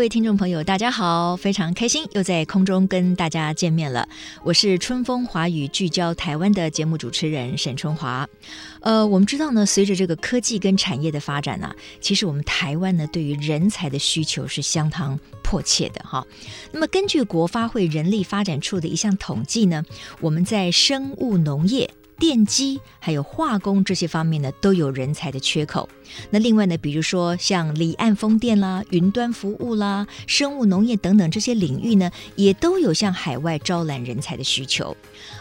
各位听众朋友，大家好，非常开心又在空中跟大家见面了。我是春风华语聚焦台湾的节目主持人沈春华。呃，我们知道呢，随着这个科技跟产业的发展呢、其实我们台湾呢对于人才的需求是相当迫切的哈。那么根据国发会人力发展处的一项统计呢，我们在生物农业。电机还有化工这些方面呢，都有人才的缺口。那另外呢，比如说像离岸风电啦、云端服务啦、生物农业等等这些领域呢，也都有向海外招揽人才的需求。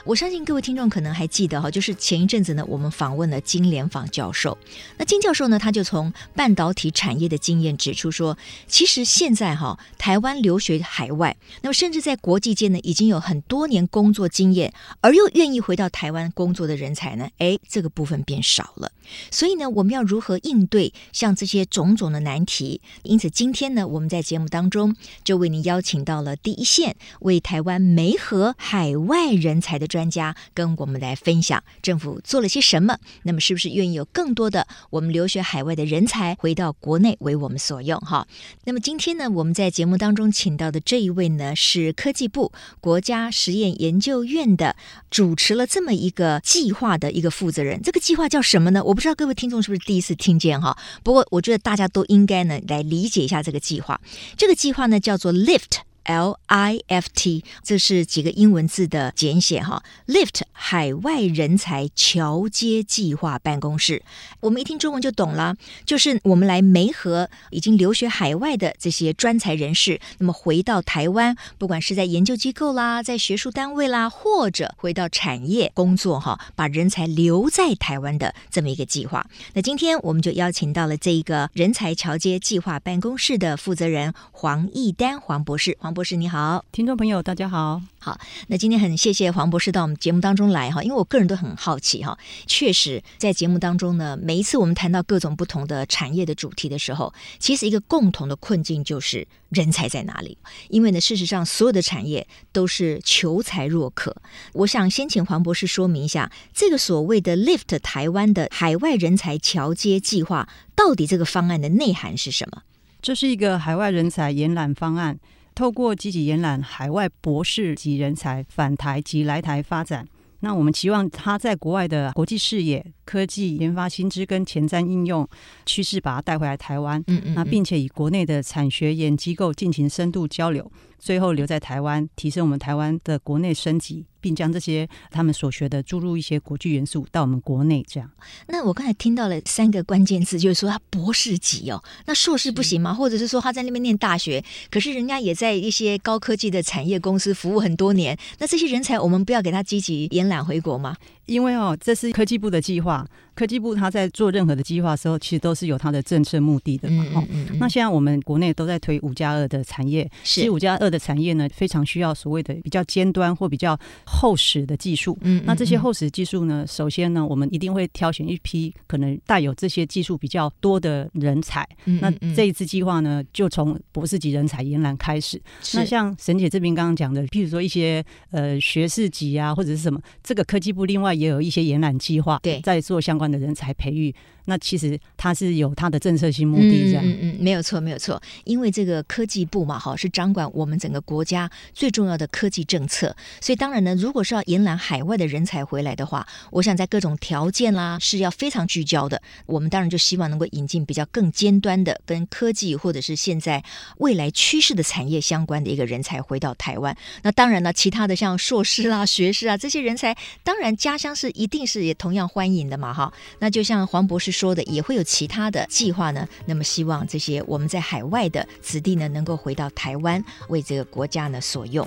我相信各位听众可能还记得哈，就是前一阵子呢，我们访问了金莲舫教授。那金教授呢，他就从半导体产业的经验指出说，其实现在哈，台湾留学海外，那么甚至在国际间呢，已经有很多年工作经验，而又愿意回到台湾工作的人才呢，哎，这个部分变少了。所以呢，我们要如何应对像这些种种的难题？因此，今天呢，我们在节目当中就为您邀请到了第一线为台湾媒合海外人才的专家，跟我们来分享政府做了些什么。那么，是不是愿意有更多的我们留学海外的人才回到国内为我们所用？哈。那么今天呢，我们在节目当中请到的这一位呢，是科技部国家实验研究院的主持了这么一个计划的一个负责人。这个计划叫什么呢？我不知道各位听众是不是第一次听见哈？不过我觉得大家都应该呢来理解一下这个计划。这个计划呢叫做 LIFT。L I F T，这是几个英文字的简写哈。Lift 海外人才桥接计划办公室，我们一听中文就懂了，就是我们来媒合已经留学海外的这些专才人士，那么回到台湾，不管是在研究机构啦，在学术单位啦，或者回到产业工作哈，把人才留在台湾的这么一个计划。那今天我们就邀请到了这一个人才桥接计划办公室的负责人黄义丹黄博士，博士你好，听众朋友大家好，好，那今天很谢谢黄博士到我们节目当中来哈，因为我个人都很好奇哈，确实在节目当中呢，每一次我们谈到各种不同的产业的主题的时候，其实一个共同的困境就是人才在哪里？因为呢，事实上所有的产业都是求才若渴。我想先请黄博士说明一下，这个所谓的 Lift 台湾的海外人才桥接计划，到底这个方案的内涵是什么？这是一个海外人才延揽方案，透过积极延揽海外博士级人才返台及来台发展。那我们期望他在国外的国际视野、科技研发新知跟前瞻应用趋势，把他带回来台湾。嗯，嗯嗯。那并且与国内的产学研机构进行深度交流。最后留在台湾，提升我们台湾的国内升级，并将这些他们所学的注入一些国际元素到我们国内。这样，那我刚才听到了三个关键字，就是说他博士级哦，那硕士不行吗？或者是说他在那边念大学，可是人家也在一些高科技的产业公司服务很多年，那这些人才我们不要给他积极延揽回国吗？因为哦，这是科技部的计划。科技部他在做任何的计划的时候，其实都是有他的政策目的的嘛。嗯嗯嗯、那现在我们国内都在推五加二的产业，其实五加二的产业呢，非常需要所谓的比较尖端或比较厚实的技术。嗯，那这些厚实技术呢，首先呢，我们一定会挑选一批可能带有这些技术比较多的人才。嗯，那这一次计划呢，就从博士级人才延揽开始。那像沈姐这边刚刚讲的，譬如说一些呃学士级啊，或者是什么，这个科技部另外也有一些延揽计划，对，在做相关的人才培育。那其实它是有它的政策性目的，这样，嗯嗯，没有错，没有错，因为这个科技部嘛，哈，是掌管我们整个国家最重要的科技政策，所以当然呢，如果是要延揽海外的人才回来的话，我想在各种条件啦是要非常聚焦的。我们当然就希望能够引进比较更尖端的，跟科技或者是现在未来趋势的产业相关的一个人才回到台湾。那当然呢，其他的像硕士啦、学士啊这些人才，当然家乡是一定是也同样欢迎的嘛，哈。那就像黄博士说的也会有其他的计划呢。那么希望这些我们在海外的子弟呢，能够回到台湾，为这个国家呢所用。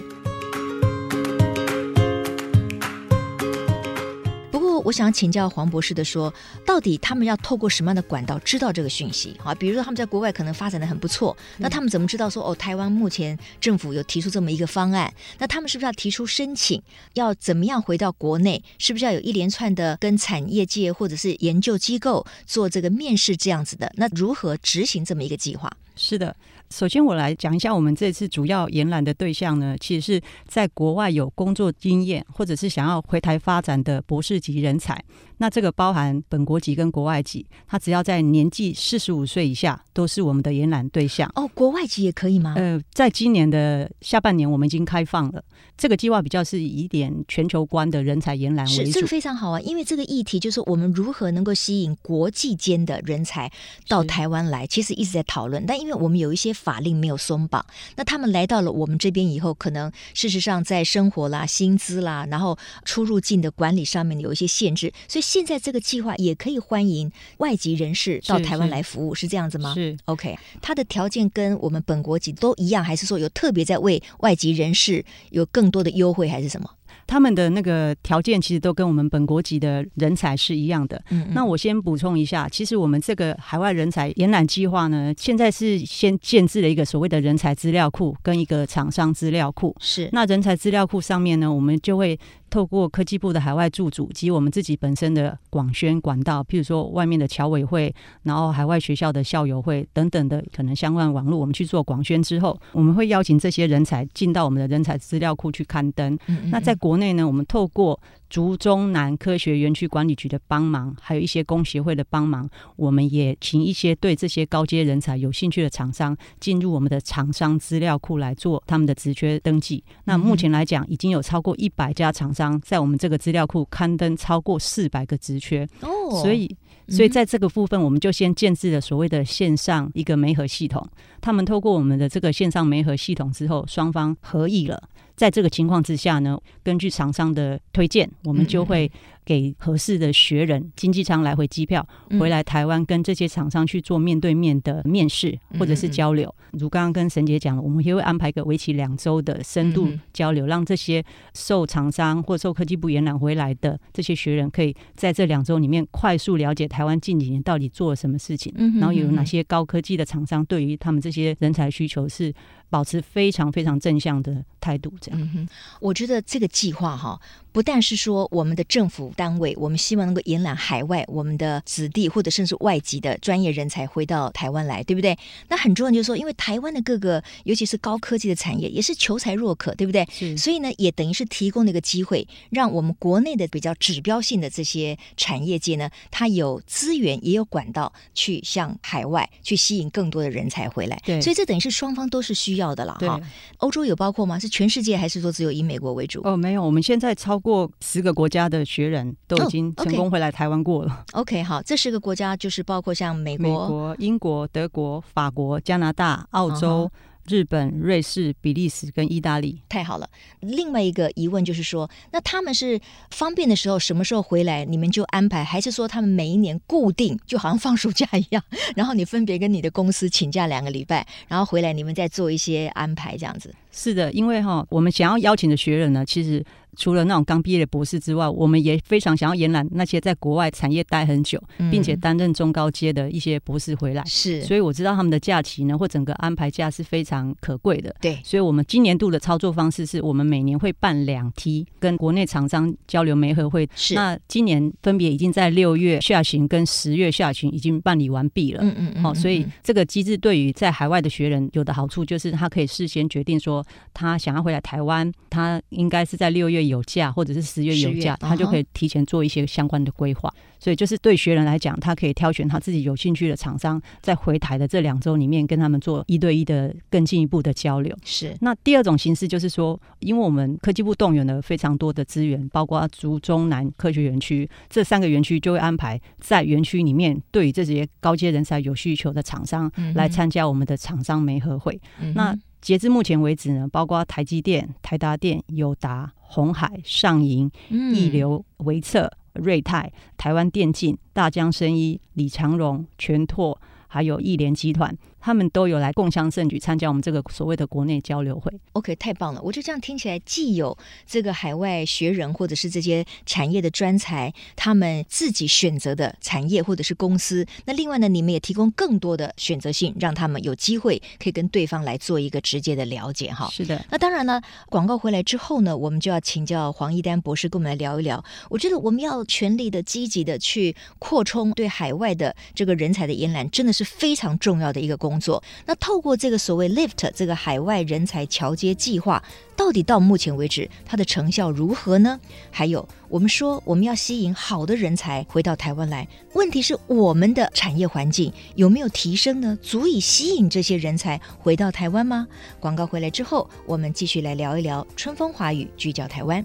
我想请教黄博士的说，到底他们要透过什么样的管道知道这个讯息？啊，比如说他们在国外可能发展的很不错，那他们怎么知道说哦，台湾目前政府有提出这么一个方案？那他们是不是要提出申请？要怎么样回到国内？是不是要有一连串的跟产业界或者是研究机构做这个面试这样子的？那如何执行这么一个计划？是的。首先，我来讲一下我们这次主要延揽的对象呢，其实是在国外有工作经验或者是想要回台发展的博士级人才。那这个包含本国籍跟国外籍，他只要在年纪四十五岁以下，都是我们的延揽对象。哦，国外籍也可以吗？呃，在今年的下半年，我们已经开放了这个计划，比较是以一点全球观的人才延揽为主。是，这个非常好啊，因为这个议题就是我们如何能够吸引国际间的人才到台湾来，其实一直在讨论。但因为我们有一些法令没有松绑，那他们来到了我们这边以后，可能事实上在生活啦、薪资啦，然后出入境的管理上面有一些限制，所以现在这个计划也可以欢迎外籍人士到台湾来服务，是，这样子吗？是 OK，他的条件跟我们本国籍都一样，还是说有特别在为外籍人士有更多的优惠，还是什么？他们的那个条件其实都跟我们本国籍的人才是一样的。嗯，嗯，那我先补充一下，其实我们这个海外人才延揽计划呢，现在是先建置了一个所谓的人才资料库跟一个厂商资料库。是，那人才资料库上面呢，我们就会。透过科技部的海外驻组及我们自己本身的广宣管道，譬如说外面的侨委会，然后海外学校的校友会等等的可能相关网络，我们去做广宣之后，我们会邀请这些人才进到我们的人才资料库去刊登。嗯嗯嗯。那在国内呢，我们透过竹中南科学园区管理局的帮忙，还有一些工协会的帮忙，我们也请一些对这些高阶人才有兴趣的厂商进入我们的厂商资料库来做他们的职缺登记。那目前来讲，已经有超过一百家厂商在我们这个资料库刊登超过四百个职缺。哦，所以，所以在这个部分，我们就先建置了所谓的线上一个媒合系统。他们透过我们的这个线上媒合系统之后，双方合意了。在这个情况之下呢，根据厂商的推荐，我们就会给合适的学人经济舱来回机票，回来台湾跟这些厂商去做面对面的面试或者是交流。如刚刚跟沈姐讲了，我们也会安排一个为期两周的深度交流，让这些受厂商或受科技部延揽回来的这些学人，可以在这两周里面快速了解台湾近几年到底做了什么事情，然后有哪些高科技的厂商对于他们这一些人才需求是保持非常非常正向的态度。这样，嗯哼，我觉得这个计划哈。不但是说我们的政府单位，我们希望能够延揽海外我们的子弟或者甚至外籍的专业人才回到台湾来，对不对？那很重要就是说，因为台湾的各个尤其是高科技的产业也是求才若渴，对不对？是。所以呢，也等于是提供了一个机会，让我们国内的比较指标性的这些产业界呢，它有资源也有管道去向海外去吸引更多的人才回来。对。所以这等于是双方都是需要的了哈。欧洲有包括吗？是全世界还是说只有以美国为主？哦，没有，我们现在超。过十个国家的学人都已经成功回来台湾过了。Oh, OK，, 好，这十个国家就是包括像美国、美国、英国、德国、法国、加拿大、澳洲。Uh huh. 日本、瑞士、比利时跟意大利，太好了。另外一个疑问就是说，那他们是方便的时候什么时候回来，你们就安排，还是说他们每一年固定，就好像放暑假一样，然后你分别跟你的公司请假两个礼拜，然后回来你们再做一些安排，这样子？是的，因为哈，我们想要邀请的学人呢，其实除了那种刚毕业的博士之外，我们也非常想要延揽那些在国外产业待很久，并且担任中高阶的一些博士回来。是，所以我知道他们的假期呢，或整个安排假是非常。可贵的，对，所以，我们今年度的操作方式是我们每年会办两梯跟国内厂商交流媒合会。是，那今年分别已经在六月下旬跟十月下旬已经办理完毕了。嗯嗯嗯。好，所以这个机制对于在海外的学人有的好处就是，他可以事先决定说他想要回来台湾，他应该是在六月有假或者是十月有假，他就可以提前做一些相关的规划。所以，就是对学人来讲，他可以挑选他自己有兴趣的厂商，在回台的这两周里面，跟他们做一对一的更进一步的交流。是。那第二种形式就是说，因为我们科技部动员了非常多的资源，包括竹中南科学园区这三个园区，就会安排在园区里面，对于这些高阶人才有需求的厂商来参加我们的厂商媒合会。嗯、那截至目前为止呢，包括台积电、台达电、友达、鸿海、上银、易流、维策。瑞泰、台湾电竞、大江生医、李长荣、全拓，还有亿联集团，他们都有来共襄盛举，参加我们这个所谓的国内交流会。OK，太棒了！我觉得这样听起来，既有这个海外学人或者是这些产业的专才，他们自己选择的产业或者是公司。那另外呢，你们也提供更多的选择性，让他们有机会可以跟对方来做一个直接的了解。哈，是的。那当然呢，广告回来之后呢，我们就要请教黄一丹博士跟我们来聊一聊。我觉得我们要全力的、积极的去扩充对海外的这个人才的延揽，真的是非常重要的一个工工作。那透过这个所谓 LIFT 这个海外人才桥接计划，到底到目前为止它的成效如何呢？还有，我们说我们要吸引好的人才回到台湾来，问题是我们的产业环境有没有提升呢？足以吸引这些人才回到台湾吗？广告回来之后，我们继续来聊一聊春风华语，聚焦台湾。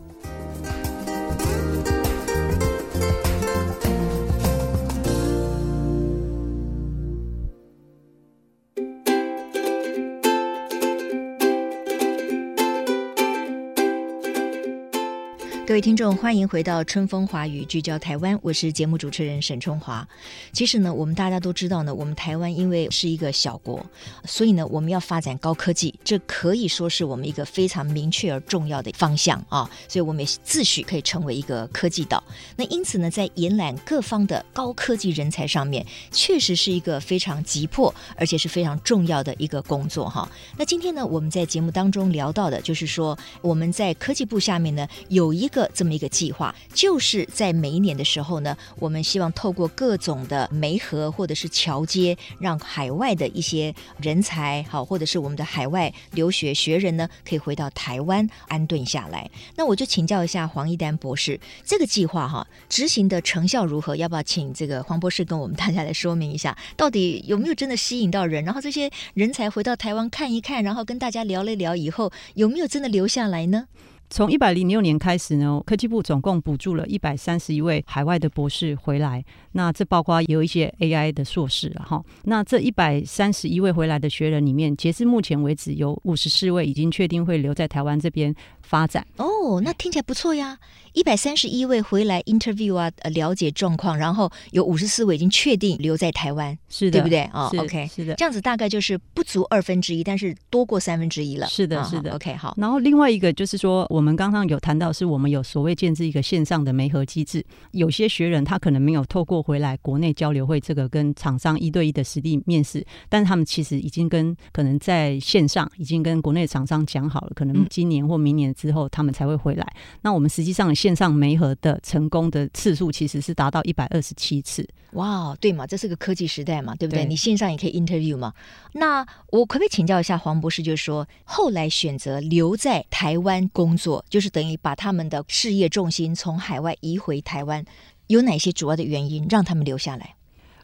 各位听众，欢迎回到春风华语聚焦台湾，我是节目主持人沈春华。其实呢，我们大家都知道呢，我们台湾因为是一个小国，所以呢，我们要发展高科技，这可以说是我们一个非常明确而重要的方向啊。所以我们也自诩可以成为一个科技岛。那因此呢，在延揽各方的高科技人才上面，确实是一个非常急迫而且是非常重要的一个工作哈。那今天呢，我们在节目当中聊到的，就是说我们在科技部下面呢，有一个。这么一个计划，就是在每一年的时候呢，我们希望透过各种的媒合或者是桥接，让海外的一些人才好，或者是我们的海外留学学人呢，可以回到台湾安顿下来。那我就请教一下黄一丹博士，这个计划哈执行的成效如何？要不要请这个黄博士跟我们大家来说明一下，到底有没有真的吸引到人？然后这些人才回到台湾看一看，然后跟大家聊了聊以后，有没有真的留下来呢？从一百零六年开始呢，科技部总共补助了一百三十一位海外的博士回来。那这包括有一些 AI 的硕士哈。那这一百三十一位回来的学人里面，截至目前为止，有五十四位已经确定会留在台湾这边发展。哦，那听起来不错呀！一百三十一位回来 interview 啊，了解状况，然后有五十四位已经确定留在台湾，是的，对不对？哦，OK，是的，这样子大概就是不足二分之一，但是多过三分之一了。是的，是的，OK，好。然后另外一个就是说，我们刚刚有谈到，是我们有所谓建制一个线上的媒合机制。有些学人他可能没有透过回来国内交流会这个跟厂商一对一的实地面试，但是他们其实已经跟可能在线上已经跟国内厂商讲好了，可能今年或明年之后他们才会回来。嗯、那我们实际上线上媒合的成功的次数其实是达到一百二十七次。哇，对嘛，这是个科技时代嘛，对不对？对，你线上也可以 interview 嘛。那我可不可以请教一下黄博士，就是说后来选择留在台湾工作，就是等于把他们的事业重心从海外移回台湾，有哪些主要的原因让他们留下来？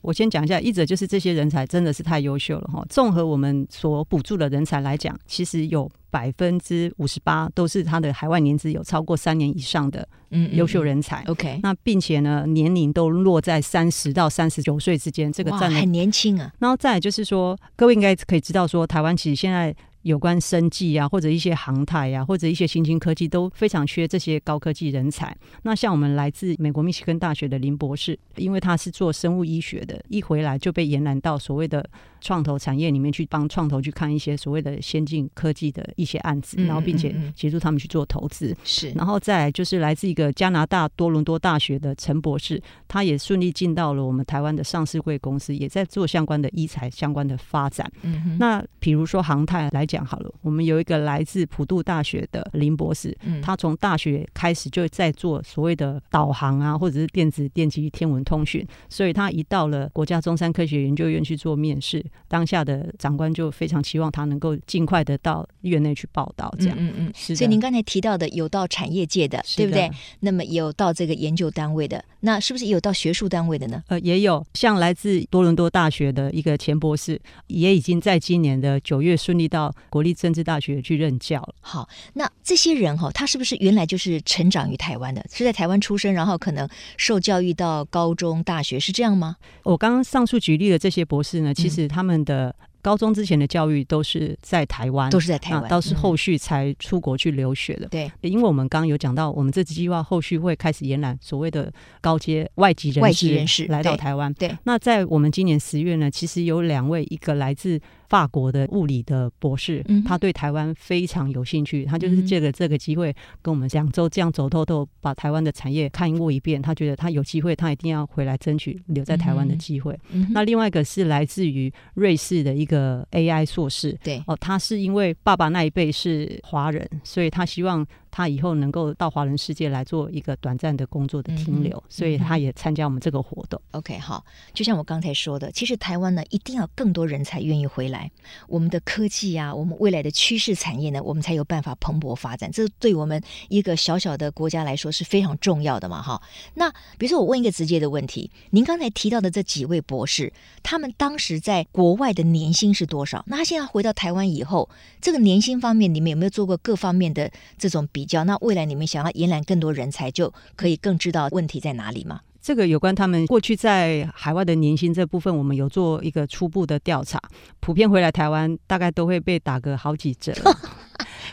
我先讲一下，一则就是这些人才真的是太优秀了哈。综合我们所补助的人才来讲，其实有百分之五十八都是他的海外年资有超过三年以上的优秀人才。OK，那并且呢，年龄都落在三十到三十九岁之间，这个占很年轻啊。然后再来就是说，各位应该可以知道说，台湾其实现在。有关生技啊，或者一些航太啊，或者一些新兴科技，都非常缺这些高科技人才。那像我们来自美国密西根大学的林博士，因为他是做生物医学的，一回来就被延揽到所谓的创投产业里面去，帮创投去看一些所谓的先进科技的一些案子，然后并且协助他们去做投资。是，然后再来就是来自一个加拿大多伦多大学的陈博士，他也顺利进到了我们台湾的上市贵公司，也在做相关的医材相关的发展。嗯，那比如说航太来讲。好了，我们有一个来自普渡大学的林博士，嗯，他从大学开始就在做所谓的导航啊，或者是电子、电机、天文、通讯，所以他一到了国家中山科学研究院去做面试，当下的长官就非常期望他能够尽快的到院内去报道，这样，嗯嗯，是。所以您刚才提到的有到产业界的，对不对？那么有到这个研究单位的，那是不是也有到学术单位的呢？呃，也有，像来自多伦多大学的一个钱博士，也已经在今年的九月顺利到。国立政治大学去任教了。好，那这些人哈，他是不是原来就是成长于台湾的，是在台湾出生，然后可能受教育到高中、大学，是这样吗？我刚刚上述举例的这些博士呢，其实他们的高中之前的教育都是在台湾，都是在台湾，倒是后续才出国去留学的。对、嗯，因为我们刚刚有讲到，我们这次计划后续会开始延揽所谓的高阶外籍人士，外籍人士来到台湾。对，那在我们今年十月呢，其实有两位，一个来自。法国的物理的博士，嗯、他对台湾非常有兴趣，他就是借着这个机会跟我们两周这样走透透，把台湾的产业看过一遍。他觉得他有机会，他一定要回来争取留在台湾的机会。嗯、那另外一个是来自于瑞士的一个 AI 硕士，对哦，他是因为爸爸那一辈是华人，所以他希望。他以后能够到华人世界来做一个短暂的工作的停留，嗯、所以他也参加我们这个活动。OK，好，就像我刚才说的，其实台湾呢，一定要更多人才愿意回来，我们的科技啊，我们未来的趋势产业呢，我们才有办法蓬勃发展。这对我们一个小小的国家来说是非常重要的嘛，哈。那比如说，我问一个直接的问题：您刚才提到的这几位博士，他们当时在国外的年薪是多少？那他现在回到台湾以后，这个年薪方面，你们有没有做过各方面的这种比？比较，那未来你们想要延揽更多人才，就可以更知道问题在哪里吗？这个有关他们过去在海外的年薪这部分，我们有做一个初步的调查，普遍回来台湾大概都会被打个好几折。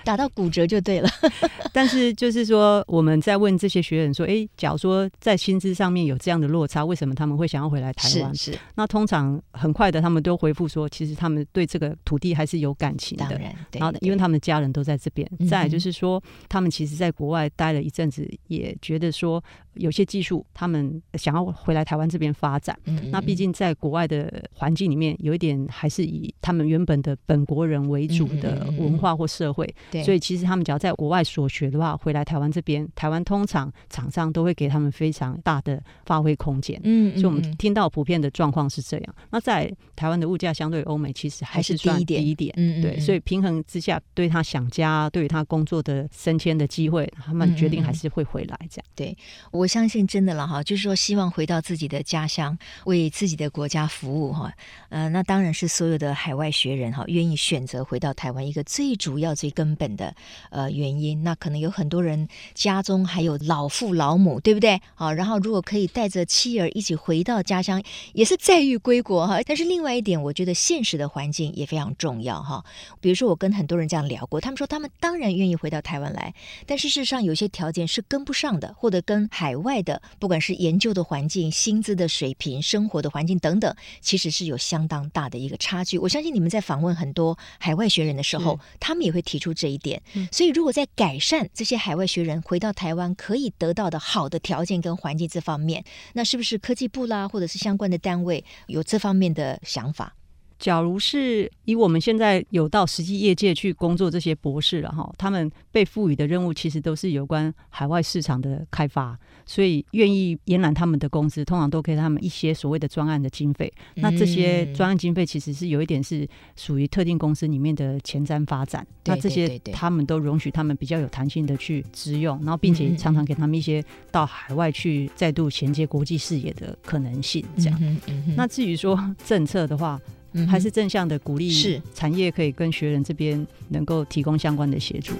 打到骨折就对了，但是就是说，我们在问这些学员说：“哎，假如说在薪资上面有这样的落差，为什么他们会想要回来台湾？”是，是那通常很快的，他们都回复说：“其实他们对这个土地还是有感情的。”当然，对，然后因为他们家人都在这边。对再就是说，他们其实在国外待了一阵子，也觉得说有些技术他们想要回来台湾这边发展。嗯嗯那毕竟在国外的环境里面，有一点还是以他们原本的本国人为主的文化或社会。对，所以其实他们只要在国外所学的话，回来台湾这边，台湾通常厂商都会给他们非常大的发挥空间。嗯，所以我们听到普遍的状况是这样。那在台湾的物价相对欧美其实还是算低一点。嗯，对，所以平衡之下，对他想家，对于他工作的升迁的机会，他们决定还是会回来这样。对，我我相信真的了哈，就是说希望回到自己的家乡，为自己的国家服务哈。呃，那当然是所有的海外学人哈，愿意选择回到台湾一个最主要、最根本的呃原因，那可能有很多人家中还有老父老母，对不对？好，然后如果可以带着妻儿一起回到家乡，也是载誉归国哈。但是另外一点，我觉得现实的环境也非常重要哈。比如说，我跟很多人这样聊过，他们说他们当然愿意回到台湾来，但事实上有些条件是跟不上的，或者跟海外的不管是研究的环境、薪资的水平、生活的环境等等，其实是有相当大的一个差距。我相信你们在访问很多海外学人的时候，他们也会提出这一点。所以，如果在改善这些海外学人回到台湾可以得到的好的条件跟环境这方面，那是不是科技部啦，或者是相关的单位有这方面的想法？假如是以我们现在有到实际业界去工作这些博士了哈，他们被赋予的任务其实都是有关海外市场的开发，所以愿意延揽他们的公司，通常都给他们一些所谓的专案的经费。嗯、那这些专案经费其实是有一点是属于特定公司里面的前瞻发展，对那这些他们都容许他们比较有弹性的去支用，然后并且常常给他们一些到海外去再度衔接国际视野的可能性。这样，嗯嗯、那至于说政策的话。嗯，还是正向的鼓励，是产业可以跟学人这边能够提供相关的协助。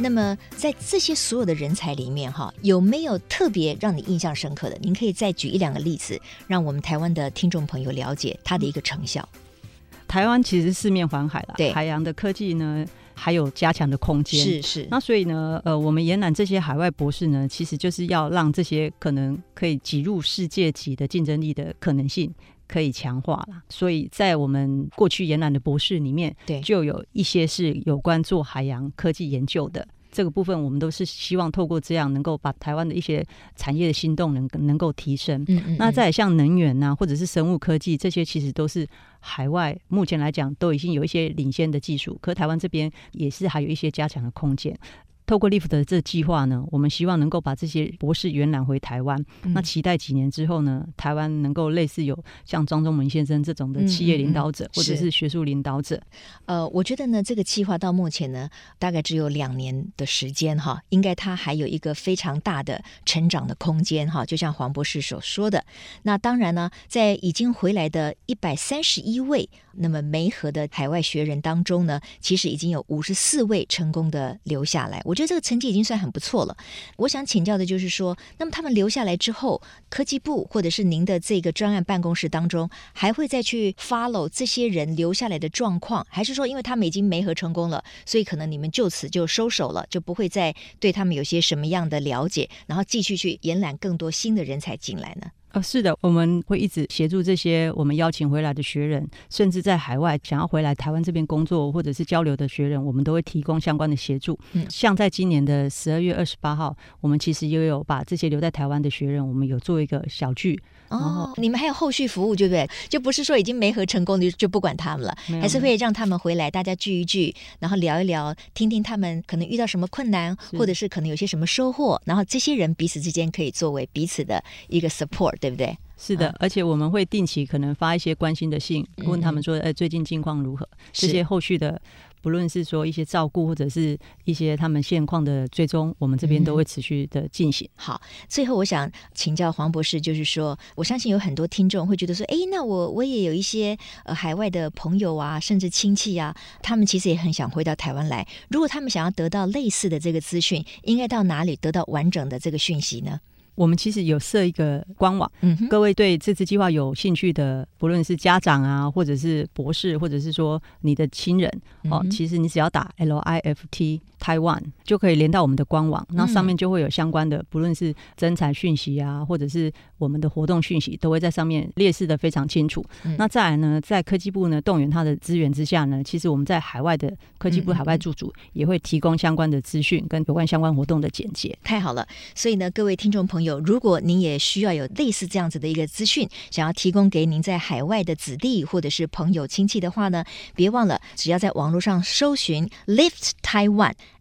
那么，在这些所有的人才里面，哈，有没有特别让你印象深刻的？您可以再举一两个例子，让我们台湾的听众朋友了解它的一个成效。台湾其实四面环海了，对，海洋的科技呢，还有加强的空间，是是。那所以呢，呃，我们延揽这些海外博士呢，其实就是要让这些可能可以挤入世界级的竞争力的可能性可以强化了。所以在我们过去延揽的博士里面，对，就有一些是有关做海洋科技研究的。这个部分，我们都是希望透过这样，能够把台湾的一些产业的心动能能够提升。嗯，嗯嗯。那再像能源呐、啊，或者是生物科技，这些其实都是海外目前来讲都已经有一些领先的技术，可台湾这边也是还有一些加强的空间。透过 LIFT 的这计划呢，我们希望能够把这些博士延揽回台湾。嗯、那期待几年之后呢，台湾能够类似有像庄忠文先生这种的企业领导者，或者是学术领导者。呃，我觉得呢，这个计划到目前呢，大概只有两年的时间哈，应该它还有一个非常大的成长的空间哈。就像黄博士所说的，那当然呢，在已经回来的一百三十一位那么梅河的海外学人当中呢，其实已经有五十四位成功的留下来。我觉得这个成绩已经算很不错了。我想请教的就是说，那么他们留下来之后，科技部或者是您的这个专案办公室当中，还会再去 follow 这些人留下来的状况，还是说，因为他们已经媒合成功了，所以可能你们就此就收手了，就不会再对他们有些什么样的了解，然后继续去延揽更多新的人才进来呢？哦，是的，我们会一直协助这些我们邀请回来的学人，甚至在海外想要回来台湾这边工作或者是交流的学人，我们都会提供相关的协助。嗯，像在今年的十二月二十八号，我们其实也有把这些留在台湾的学人，我们有做一个小聚。哦，你们还有后续服务，对不对？就不是说已经没合成功的就不管他们了，还是会让他们回来，大家聚一聚，然后聊一聊，听听他们可能遇到什么困难，或者是可能有些什么收获，然后这些人彼此之间可以作为彼此的一个 support。对不对？是的，而且我们会定期可能发一些关心的信，嗯、问他们说：“哎，最近近况如何？”这些后续的，不论是说一些照顾，或者是一些他们现况的追踪，我们这边都会持续的进行。好，最后我想请教黄博士，就是说，我相信有很多听众会觉得说：“哎，那我我也有一些呃海外的朋友啊，甚至亲戚啊，他们其实也很想回到台湾来。如果他们想要得到类似的这个资讯，应该到哪里得到完整的这个讯息呢？”我们其实有设一个官网，嗯、各位对这次计划有兴趣的，不论是家长啊，或者是博士，或者是说你的亲人，嗯、哦，其实你只要打 L I F T Taiwan 就可以连到我们的官网，那、嗯、上面就会有相关的，不论是征才讯息啊，或者是我们的活动讯息，都会在上面列示的非常清楚。嗯、那再来呢，在科技部呢动员它的资源之下呢，其实我们在海外的科技部海外驻组也会提供相关的资讯跟有关相关活动的简介。太好了，所以呢，各位听众朋友。如果您也需要有类似这样子的一个资讯，想要提供给您在海外的子弟或者是朋友亲戚的话呢，别忘了，只要在网络上搜寻 Lift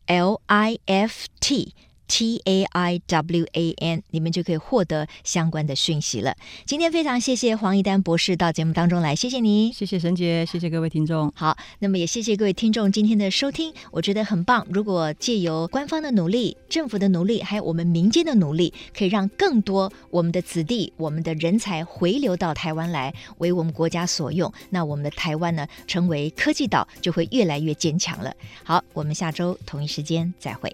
Taiwan，L I F T。T A I W A N，你们就可以获得相关的讯息了。今天非常谢谢黄一丹博士到节目当中来，谢谢你，谢谢沈姐，谢谢各位听众。好，那么也谢谢各位听众今天的收听，我觉得很棒。如果借由官方的努力、政府的努力，还有我们民间的努力，可以让更多我们的子弟、我们的人才回流到台湾来，为我们国家所用，那我们的台湾呢，成为科技岛，就会越来越坚强了。好，我们下周同一时间再会。